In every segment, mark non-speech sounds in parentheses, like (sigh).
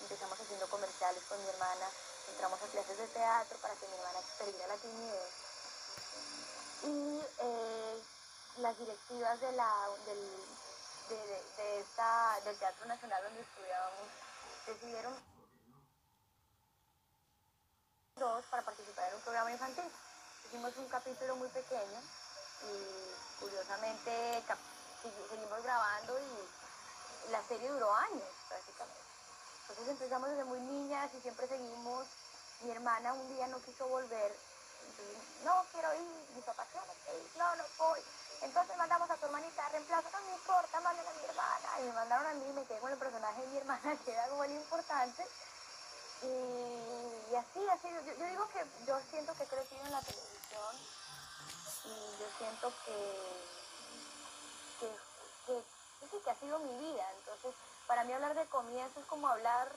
empezamos haciendo comerciales con mi hermana, entramos a clases de teatro para que mi hermana perdiera la timidez. Y eh, las directivas de la, del, del Teatro Nacional donde estudiábamos decidieron dos para participar en un programa infantil. Hicimos un capítulo muy pequeño y curiosamente seguimos grabando y la serie duró años prácticamente. Entonces empezamos desde muy niñas y siempre seguimos. Mi hermana un día no quiso volver. no quiero ir, mis papás, no, no voy. Entonces mandamos a tu hermanita, reemplazo, no me importa, manden a mi hermana. Y me mandaron a mí, me quedé con el personaje de mi hermana, (laughs) que era algo muy importante. Y, así, así, yo, yo, digo que yo siento que he crecido en la televisión y yo siento que, que, que, que ha sido mi vida. Entonces, para mí hablar de comienzo es como hablar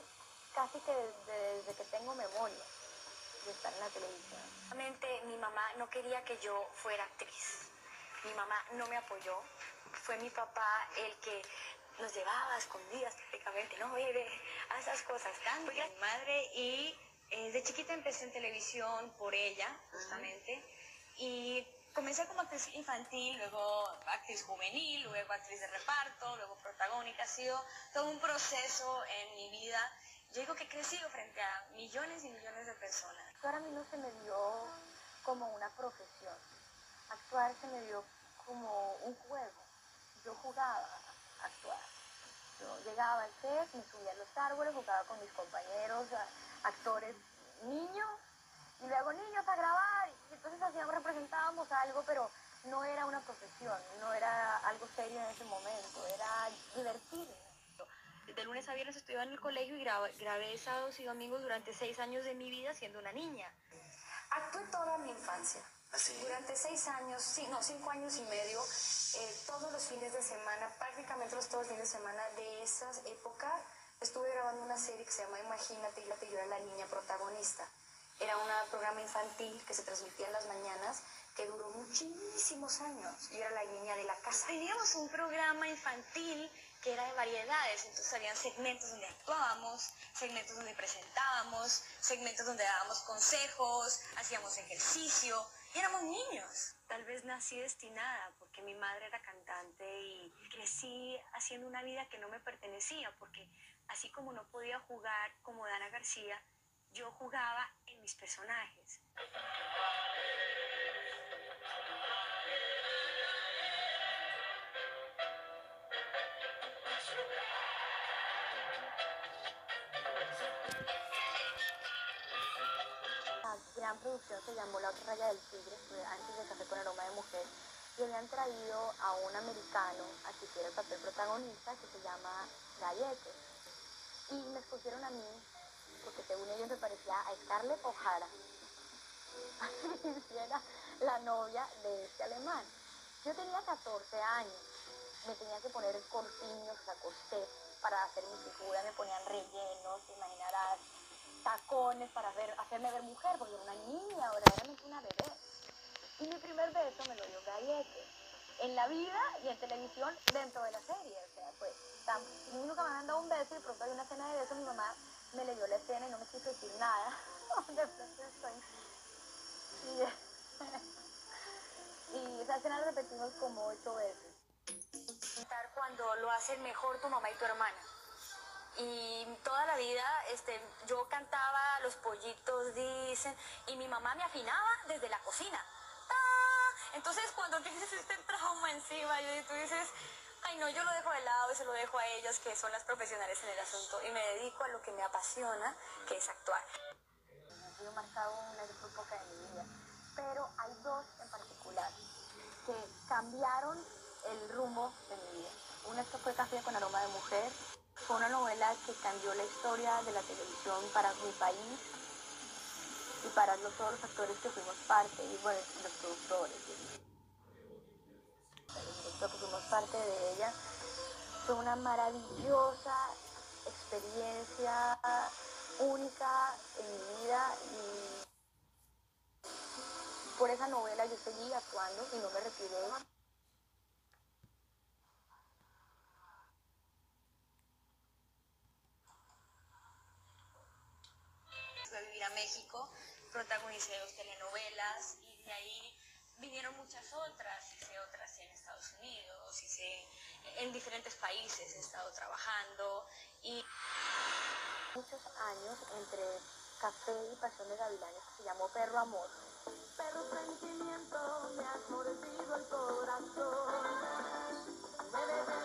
casi que desde, desde que tengo memoria de estar en la televisión. Realmente mi mamá no quería que yo fuera actriz. Mi mamá no me apoyó. Fue mi papá el que nos llevaba a escondidas prácticamente, no, bebé, a esas cosas. Fue mi madre y eh, de chiquita empecé en televisión por ella, justamente. Y comencé como actriz infantil, luego actriz juvenil, luego actriz de reparto, luego protagónica. Ha sido todo un proceso en mi vida. Yo digo que he crecido frente a millones y millones de personas. Actuar a mí no se me dio como una profesión. Actuar se me dio como un juego. Yo jugaba a actuar. Yo llegaba al set, me subía a los árboles, jugaba con mis compañeros, actores niños, y luego niños a grabar, y entonces hacíamos, representábamos algo, pero no era una profesión, no era algo serio en ese momento, era divertirme. De lunes a viernes estudiaba en el colegio y grabé, grabé sábados y domingos durante seis años de mi vida siendo una niña. Actué toda mi infancia. ¿Ah, durante seis años, sí, no, cinco años y medio, eh, todos los fines de semana, prácticamente los todos los fines de semana de esa época, estuve grabando una serie que se llama Imagínate, y yo era la niña protagonista. Era un programa infantil que se transmitía en las mañanas que duró muchísimos años. Yo era la niña de la casa. Teníamos un programa infantil que era de variedades, entonces habían segmentos donde actuábamos, segmentos donde presentábamos, segmentos donde dábamos consejos, hacíamos ejercicio y éramos niños. Tal vez nací destinada porque mi madre era cantante y crecí haciendo una vida que no me pertenecía porque así como no podía jugar como Dana García, yo jugaba en mis personajes. La gran producción se llamó La otra raya del tigre, antes de Café con aroma de mujer, y habían traído a un americano a que hiciera el papel protagonista que se llama Gallete. Y me escogieron a mí porque según ellos me parecía a Scarlett O'Hara, (laughs) así era la novia de este alemán. Yo tenía 14 años, me tenía que poner corpiños, a coser para hacer mi figura, me ponían rellenos, te imaginarás, tacones para hacerme ver mujer, porque era una niña, verdaderamente una bebé. Y mi primer beso me lo dio Gallete, en la vida y en televisión dentro de la serie. O sea, pues, nunca me han dado un beso y pronto hay una escena de beso, mi mamá me leyó la escena y no me quiso decir nada. (laughs) (laughs) y esa escena la repetimos como ocho veces. Cuando lo hacen mejor tu mamá y tu hermana. Y toda la vida este, yo cantaba Los pollitos dicen y mi mamá me afinaba desde la cocina. Entonces cuando tienes este trauma encima y tú dices, ay no, yo lo dejo de lado y se lo dejo a ellas que son las profesionales en el asunto y me dedico a lo que me apasiona, que es actuar. Ha sido marcado una época de mi vida, pero hay dos en particular que cambiaron el rumbo de mi vida. Una esto fue Café con aroma de mujer, fue una novela que cambió la historia de la televisión para mi país y para todos los actores que fuimos parte y bueno, los productores lo que fuimos parte de ella, fue una maravillosa experiencia única en mi vida y por esa novela yo seguí actuando y no me retiré. Fui a vivir a México, protagonicé dos telenovelas y de ahí vinieron muchas otras, hice otras en Estados Unidos, hice en diferentes países, he estado trabajando y... Muchos años entre Café y Pasión de Gavilanes que se llamó Perro Amor. Perro sentimiento, me has mordido el corazón. Me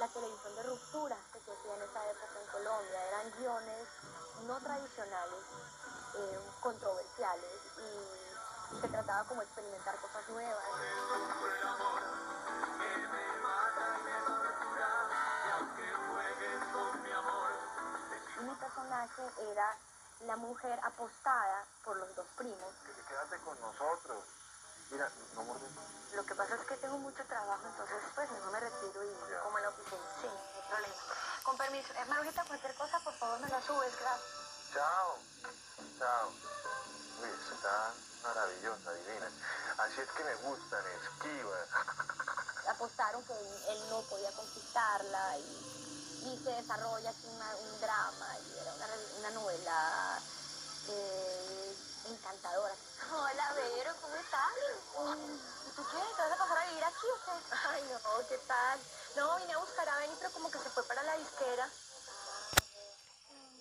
la televisión de ruptura que se hacía en esa época en Colombia. Eran guiones no tradicionales, eh, controversiales y se trataba como experimentar cosas nuevas. Mi personaje era la mujer apostada por los dos primos. Que te quedaste con nosotros. Mira, no mordes. Lo que pasa es que tengo mucho trabajo, entonces pues mejor me retiro y Ya. como en la oficina. Sí, no hay problema. Con permiso. Eh, Marujita, cualquier cosa, por favor, me la subes, gracias. Chao. Chao. Uy, está maravillosa, divina. Así es que me gustan, esquivas. apostaron que él, no podía conquistarla y, y se desarrolla aquí una- un drama y era una novela eh, encantadora. Hola, Vero, ¿cómo estás? ¿Y tú qué? ¿Te vas a pasar a vivir aquí o qué? Ay, no, ¿qué tal? No, vine a buscar a Benny, pero como que se fue para la disquera.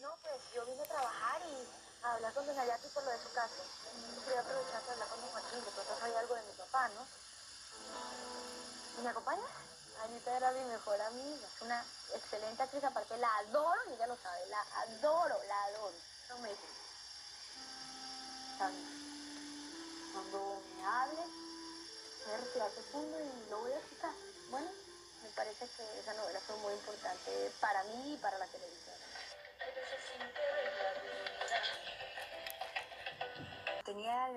No, pues yo vine a trabajar y a hablar con Doña Yati por lo de su caso. Quería aprovechar para hablar con Don Joaquín, de pronto sabía algo de mi papá, ¿no? ¿Y me acompañas? Anita era mi mejor amiga. Es una excelente actriz, aparte la adoro y ella lo sabe. La adoro, la adoro. No me Cuando me hable, voy a retirar fondo y lo voy a escuchar. Bueno, me parece que esa novela fue muy importante para mí y para la televisión. Tenía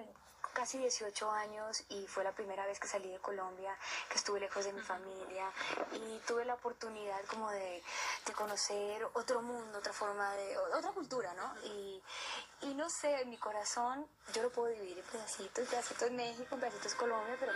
casi 18 años y fue la primera vez que salí de Colombia, que estuve lejos de mi familia y tuve la oportunidad como de, de conocer otro mundo, otra forma de, otra cultura, ¿no? Y, y no sé, mi corazón yo lo puedo dividir en pedacitos, pedacitos México, pedacitos Colombia, pero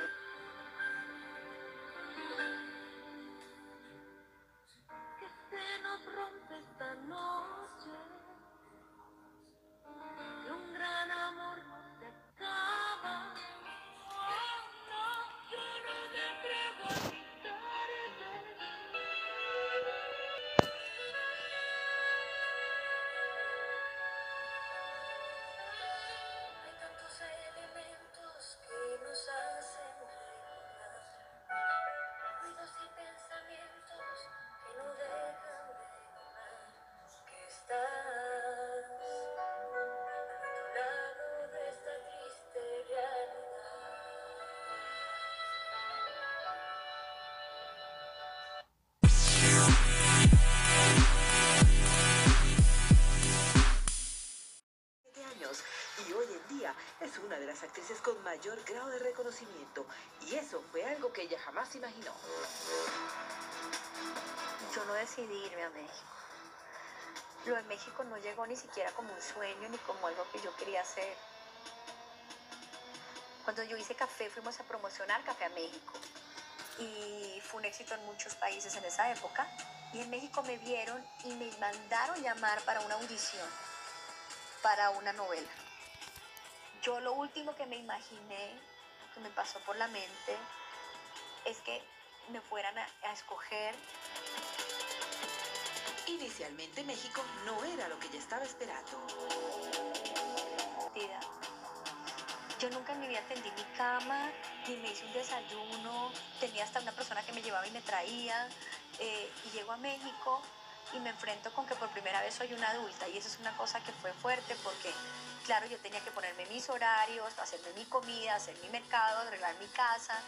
yo no decidí irme a México. Lo de México no llegó ni siquiera como un sueño ni como algo que yo quería hacer. Cuando yo hice café fuimos a promocionar Café a México y fue un éxito en muchos países en esa época y en México me vieron y me mandaron llamar para una audición para una novela. Yo lo último que me imaginé, que me pasó por la mente, es que me fueran a, a escoger Inicialmente México no era lo que ella estaba esperando. Yo nunca en mi vida tendí mi cama, ni me hice un desayuno, tenía hasta una persona que me llevaba y me traía, eh, y llego a México y me enfrento con que por primera vez soy una adulta, y eso es una cosa que fue fuerte porque, claro, yo tenía que ponerme mis horarios, hacerme mi comida, hacer mi mercado, arreglar mi casa,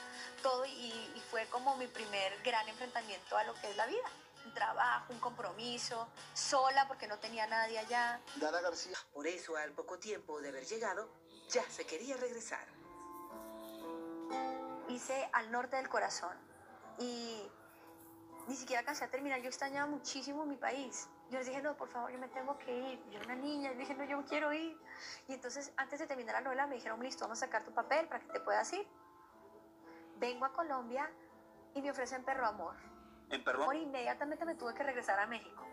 todo, y fue como mi primer gran enfrentamiento a lo que es la vida. Un trabajo, un compromiso, sola porque no tenía nadie allá. Dana García. Por eso, al poco tiempo de haber llegado, ya se quería regresar. hice al norte del corazón y ni siquiera alcancé a terminar. Yo extrañaba muchísimo mi país. Yo les dije, no, por favor, yo me tengo que ir. Yo era una niña, y dije, no, yo quiero ir. Y entonces, antes de terminar la novela, me dijeron, listo, vamos a sacar tu papel para que te puedas ir. Vengo a Colombia y me ofrecen perro amor. En inmediatamente me tuve que regresar a México.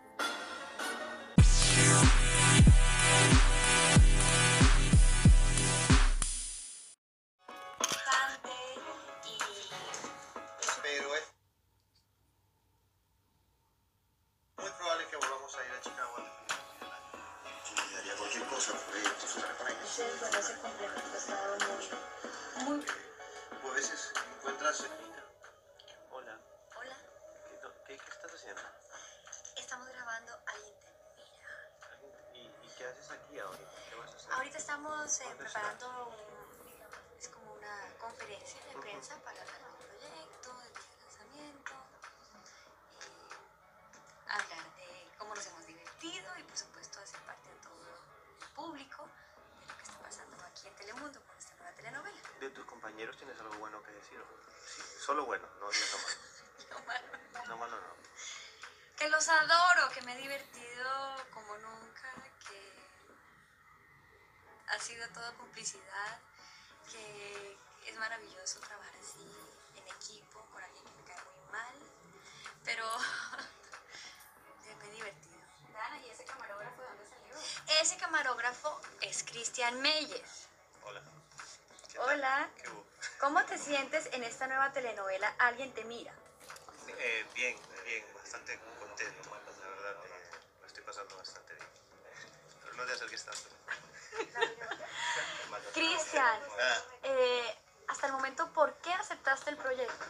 Solo bueno, no (laughs) lo malo. Lo malo. No malo no. Que los adoro, que me he divertido como nunca, que ha sido todo complicidad, que es maravilloso trabajar así en equipo con alguien que me cae muy mal, pero (laughs) me he divertido. Dana, ¿y ese camarógrafo de dónde salió? Ese camarógrafo es Cristian Meyes. Hola. Hola. ¿Cómo te sientes en esta nueva telenovela Alguien te mira? Eh, bien, bien, bastante contento, la verdad, eh, lo estoy pasando bastante bien. Pero no te acerques tanto. (laughs) Cristian, Ah, eh, hasta el momento, ¿por qué aceptaste el proyecto?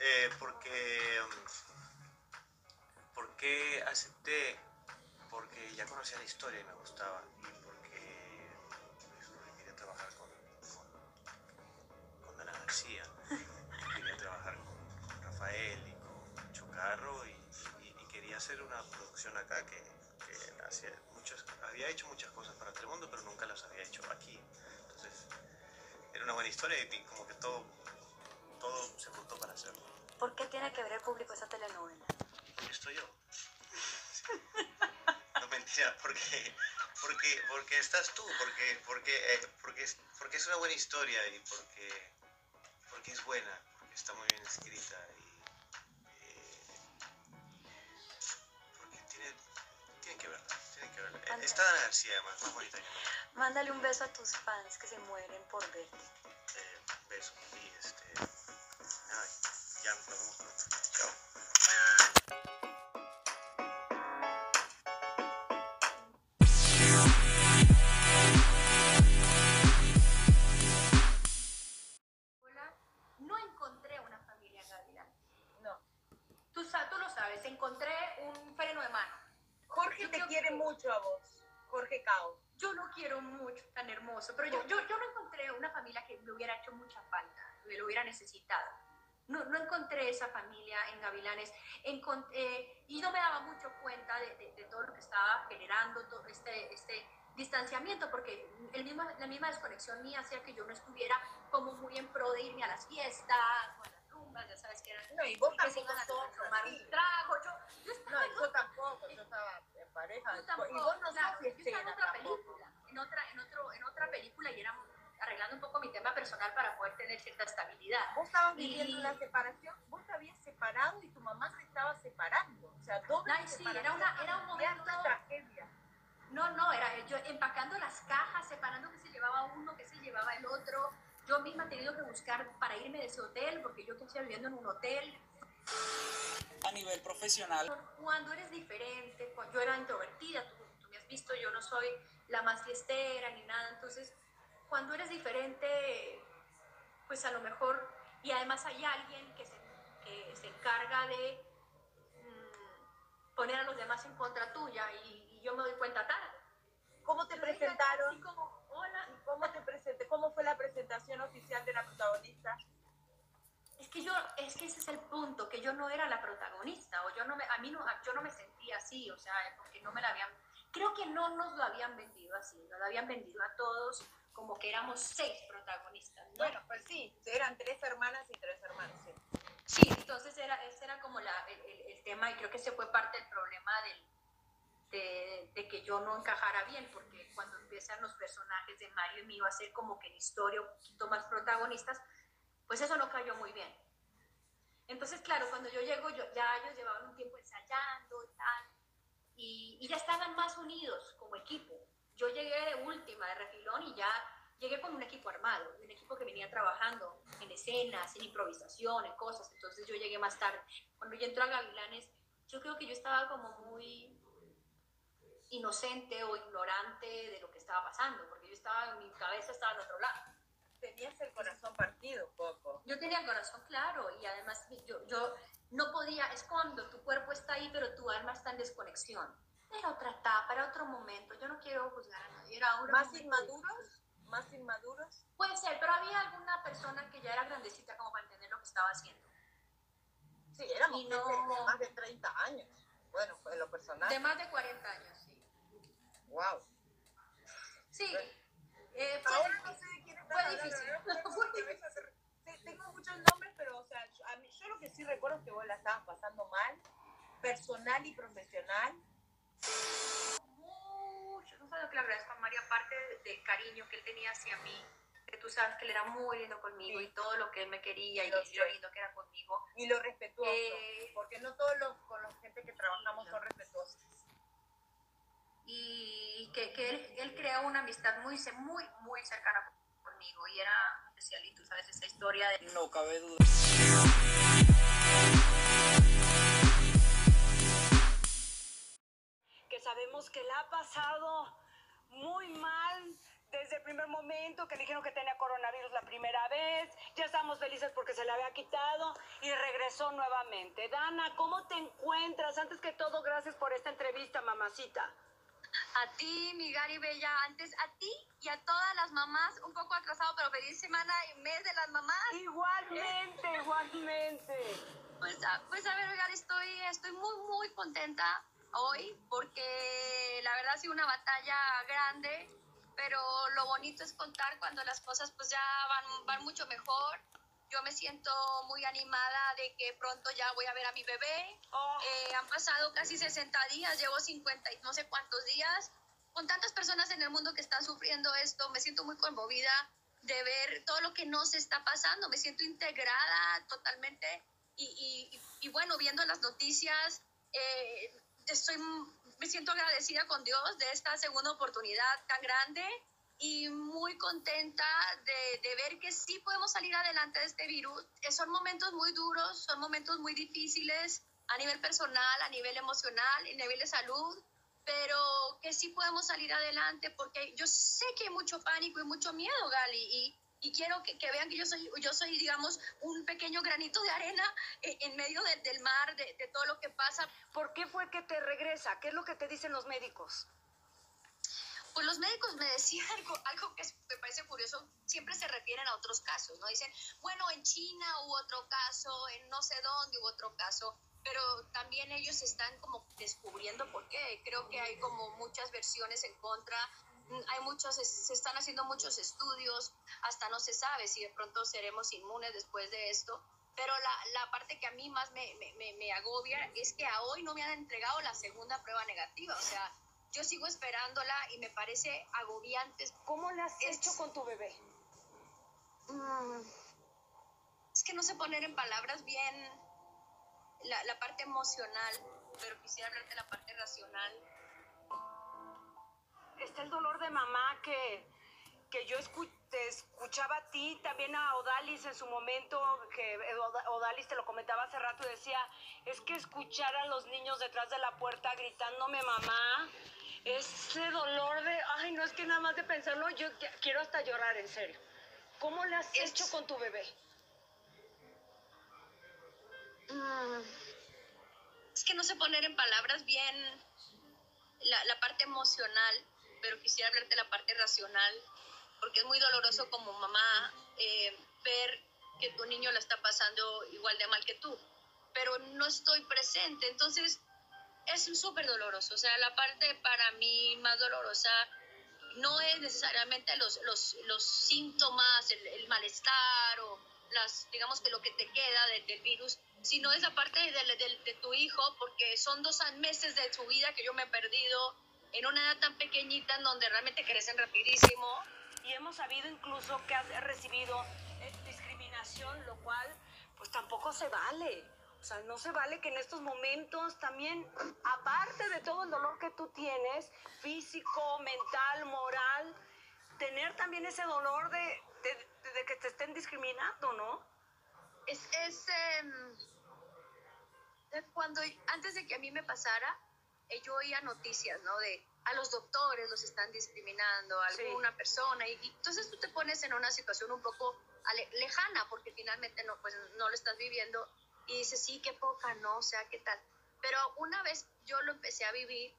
eh, porque, mm, porque acepté, porque ya conocía la historia y me gustaba, hacer una producción acá que, que hacía muchas, había hecho muchas cosas para Telemundo, pero nunca las había hecho aquí. Entonces, era una buena historia y como que todo, todo se juntó para hacerlo. ¿Por qué tiene que ver el público esa telenovela? Porque estoy yo. (laughs) No mentira, porque, porque, porque estás tú, porque, porque, eh, porque, es, porque es una buena historia y porque, porque es buena, porque está muy bien escrita y Eh, Está Dana García además, más bonita que nunca. Mándale un beso a tus fans que se mueren por verte. Eh, beso y este, nada, ya nos vemos pronto. Chao. Hola, no encontré una familia Gavilán. No. Tú, sa- tú lo sabes, encontré un freno de mano. Jorge Yo te quiere que- mucho a vos. Jorge Cao. Yo lo quiero mucho, tan hermoso, pero yo, yo, yo no encontré una familia que me hubiera hecho mucha falta, que lo hubiera necesitado. No, no encontré esa familia en Gavilanes Encon- eh, y no me daba mucho cuenta de, de- de todo lo que estaba generando todo este, este distanciamiento, porque el mismo, la misma desconexión mía hacía que yo no estuviera como muy en pro de irme a las fiestas o a las rumbas, ya sabes que eran No, y vos que tampoco tomar un trago. Yo, yo estaba No, yo tampoco, yo estaba pareja. Yo tampoco, y vos no claro, yo estaba en otra película, en otra, en otro, en otra película y era arreglando un poco mi tema personal para poder tener cierta estabilidad. Vos estabas viviendo una separación, vos te habías separado y tu mamá se estaba separando. O sea, doble Ay, sí, era una- era un momento- una tragedia. No, no, era yo empacando las cajas, separando que se llevaba uno, que se llevaba el otro. Yo misma he tenido que buscar para irme de ese hotel, porque yo que estoy viviendo en un hotel. A nivel profesional. Cuando eres diferente, yo era introvertida, tú, tú me has visto, yo no soy la más fiestera ni nada, entonces cuando eres diferente, pues a lo mejor, y además hay alguien que se, que se encarga de mm, poner a los demás en contra tuya y, y yo me doy cuenta tarde. ¿Cómo te presentaron? Así como, hola, ¿Cómo te presenté? ¿Cómo fue la presentación oficial de la protagonista? Que yo, es que ese es el punto, que yo no era la protagonista, o yo no me, a mí no, yo no me sentía así, o sea, porque no me la habían, creo que no nos lo habían vendido así, nos lo habían vendido a todos como que éramos seis protagonistas, ¿no? Bueno, pues sí, eran tres hermanas y tres hermanos. sí. Sí, entonces era, ese era como la, el, el- el tema y creo que ese fue parte del problema del, yo no encajara bien, porque cuando empiezan los personajes de Mario y mío a ser como que en historia un poquito más protagonistas, pues eso no cayó muy bien. Entonces, claro, cuando yo llego, yo, ya ellos llevaban un tiempo ensayando y tal, y, y ya estaban más unidos como equipo. Yo llegué de última, de refilón, y ya llegué con un equipo armado, un equipo que venía trabajando en escenas, en improvisación, en cosas. Entonces yo llegué más tarde. Cuando yo entré a Gavilanes, yo creo que yo estaba como muy inocente o ignorante de lo que estaba pasando, porque yo estaba, mi cabeza estaba en otro lado. Tenías el corazón partido un poco. Yo tenía el corazón claro y además yo, yo no podía, es cuando tu cuerpo está ahí, pero tu alma está en desconexión. Era otra etapa, era otro momento. Yo no quiero juzgar a nadie. Era un ¿Más inmaduros? ¿Más inmaduros? Puede ser, pero había alguna persona que ya era grandecita como para entender lo que estaba haciendo. Sí, éramos no- de más de 30 años. Bueno, pues en lo personal. De más de 40 años, sí. Wow. Sí. Eh, Tengo muchos nombres, pero o sea, yo, a mí, yo lo que sí recuerdo es que vos la estabas pasando mal, personal y profesional. mucho. No sabes lo que le agradezco a Mario, aparte del cariño que él tenía hacia mí, que tú sabes que él era muy lindo conmigo Sí. y todo lo que él me quería y Lo lo sé. lindo que era conmigo. Y lo respetuoso, Eh, porque no todos los con la gente que trabajamos son respetuosos. y que, que él, él creó una amistad muy, muy, muy cercana conmigo y era especial. Y tú sabes esa historia de No cabe duda. que sabemos que la ha pasado muy mal desde el primer momento, que le dijeron que tenía coronavirus la primera vez, ya estamos felices porque se le había quitado y regresó nuevamente. Dana, ¿cómo te encuentras? Antes que todo, gracias por esta entrevista, mamacita. A ti, mi Gary Bella, antes a ti y a todas las mamás, un poco atrasado, pero feliz semana y mes de las mamás. Igualmente, (laughs) igualmente. Pues a, pues a ver, Gary, estoy, estoy muy, muy contenta hoy porque la verdad ha sido una batalla grande, pero lo bonito es contar cuando las cosas pues ya van, van mucho mejor. Yo me siento muy animada de que pronto ya voy a ver a mi bebé. Oh, Eh, han pasado casi 60 días, llevo 50 y no sé cuántos días. Con tantas personas en el mundo que están sufriendo esto, me siento muy conmovida de ver todo lo que nos está pasando. Me siento integrada totalmente y, y- y bueno, viendo las noticias, eh, estoy, me siento agradecida con Dios de esta segunda oportunidad tan grande y muy contenta de, de ver que sí podemos salir adelante de este virus. Eh, Son momentos muy duros, son momentos muy difíciles a nivel personal, a nivel emocional, a nivel de salud, pero que sí podemos salir adelante porque yo sé que hay mucho pánico y mucho miedo, Gali, y, y quiero que, que vean que yo soy, yo soy, digamos, un pequeño granito de arena en, en medio de- del mar, de, de todo lo que pasa. ¿Por qué fue que te regresa? ¿Qué es lo que te dicen los médicos? Pues los médicos me decían (laughs) algo, algo que me parece curioso, siempre se refieren a otros casos, ¿no? Dicen, bueno, en China hubo otro caso, en no sé dónde hubo otro caso, pero también ellos están como descubriendo por qué. Creo que hay como muchas versiones en contra, mm, hay muchos, se están haciendo muchos estudios, hasta no se sabe si de pronto seremos inmunes después de esto. Pero la, la parte que a mí más me, me, me- me agobia es que a hoy no me han entregado la segunda prueba negativa. O sea, yo sigo esperándola y me parece agobiante. ¿Cómo le has Es- hecho con tu bebé? Mm, es que no sé poner en palabras bien la, la parte emocional, pero quisiera hablarte de la parte racional. Está el dolor de mamá que, que yo escu- te escuchaba a ti, también a Odalis en su momento, que Oda- Odalis te lo comentaba hace rato y decía, es que escuchar a los niños detrás de la puerta gritándome mamá, ese dolor de, ay, no es que nada más de pensarlo, yo quiero hasta llorar, en serio. ¿Cómo le has Es- hecho con tu bebé? Mm, es que no sé poner en palabras bien la, la parte emocional, pero quisiera hablarte de la parte racional, porque es muy doloroso como mamá eh, ver que tu niño la está pasando igual de mal que tú, pero no estoy presente, entonces es súper doloroso, o sea, la parte para mí más dolorosa no es necesariamente los, los, los síntomas, el, el malestar o las, digamos que lo que te queda de- del virus, sino es la parte de, de- de tu hijo, porque son dos meses de su vida que yo me he perdido, en una edad tan pequeñita en donde realmente crecen rapidísimo. Y hemos sabido incluso que has recibido eh, discriminación, lo cual pues tampoco se vale. O sea, no se vale que en estos momentos también, aparte de todo el dolor que tú tienes, físico, mental, moral, tener también ese dolor de, de- que te estén discriminando, ¿no? Es, es em, cuando, antes de que a mí me pasara, eh, yo oía noticias, ¿no? De a los doctores los están discriminando, a Sí. alguna persona, y, y entonces tú te pones en una situación un poco lejana, porque finalmente no, pues, no lo estás viviendo, y dices, sí, qué poca, ¿no? O sea, ¿qué tal? Pero una vez yo lo empecé a vivir,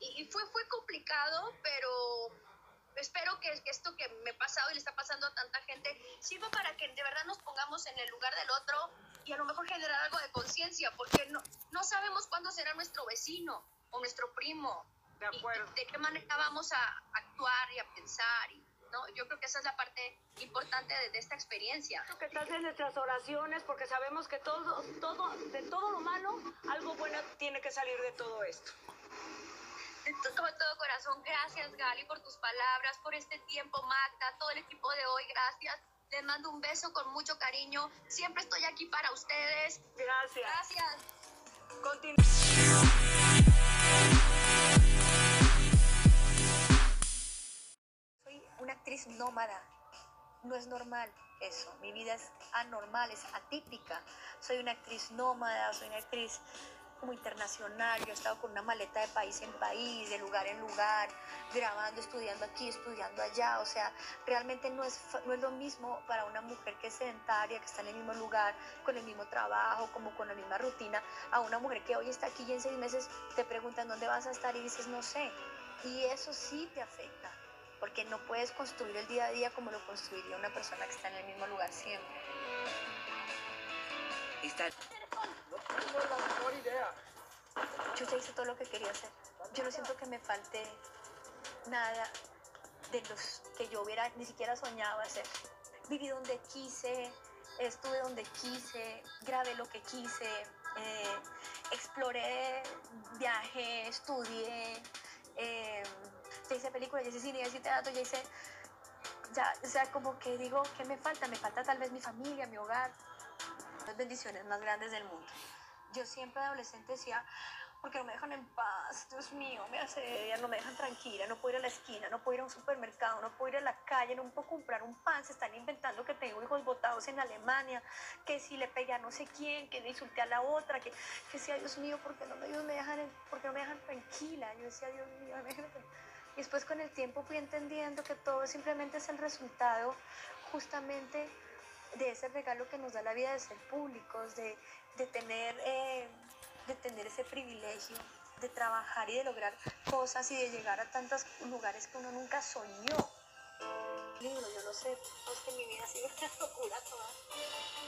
y, y fue, fue complicado, pero espero que, que esto que me ha pasado y le está pasando a tanta gente sirva para que de verdad nos pongamos en el lugar del otro y a lo mejor generar algo de conciencia, porque no, no sabemos cuándo será nuestro vecino o nuestro primo. De acuerdo. Y de qué manera vamos a actuar y a pensar. Y, ¿no? Yo creo que esa es la parte importante de, de esta experiencia. que estás en nuestras oraciones porque sabemos que todo, todo, de todo lo malo, algo bueno tiene que salir de todo esto. De todo corazón, gracias Gali por tus palabras, por este tiempo, Magda, todo el equipo de hoy, gracias. Les mando un beso con mucho cariño. Siempre estoy aquí para ustedes. Gracias. Gracias. Continúa. Actriz nómada. No es normal eso. Mi vida es anormal, es atípica. Soy una actriz nómada, soy una actriz como internacional. Yo he estado con una maleta de país en país, de lugar en lugar, grabando, estudiando aquí, estudiando allá. O sea, realmente no es, no es lo mismo para una mujer que es sedentaria, que está en el mismo lugar, con el mismo trabajo, como con la misma rutina, a una mujer que hoy está aquí y en seis meses te preguntan dónde vas a estar y dices no sé. Y eso sí te afecta porque no puedes construir el día a día como lo construiría una persona que está en el mismo lugar siempre. Está Yo ya hice todo lo que quería hacer. Yo no siento que me falte nada de los que yo hubiera ni siquiera soñado hacer. Viví donde quise, estuve donde quise, grabé lo que quise, eh, exploré, viajé, estudié, eh, ya hice películas, ya hice cine, ya hice teatro, ya hice... Ya, o sea, como que digo, ¿qué me falta? Me falta tal vez mi familia, mi hogar, las bendiciones más grandes del mundo. Yo siempre adolescente decía, porque no me dejan en paz, Dios mío, me asedian, no me dejan tranquila, no puedo ir a la esquina, no puedo ir a un supermercado, no puedo ir a la calle, no puedo comprar un pan, se están inventando que tengo hijos botados en Alemania, que si le pegué a no sé quién, que le insulté a la otra, que, que decía, Dios mío, ¿por no me, Dios me dejan, en- por qué no me dejan tranquila? Yo decía, Dios mío, déjame tranquila". Y después con el tiempo fui entendiendo que todo simplemente es el resultado justamente de ese regalo que nos da la vida de ser públicos, de, de tener, eh, de tener ese privilegio, de trabajar y de lograr cosas y de llegar a tantos lugares que uno nunca soñó. Libro, yo no sé, es que mi vida ha sido una locura toda.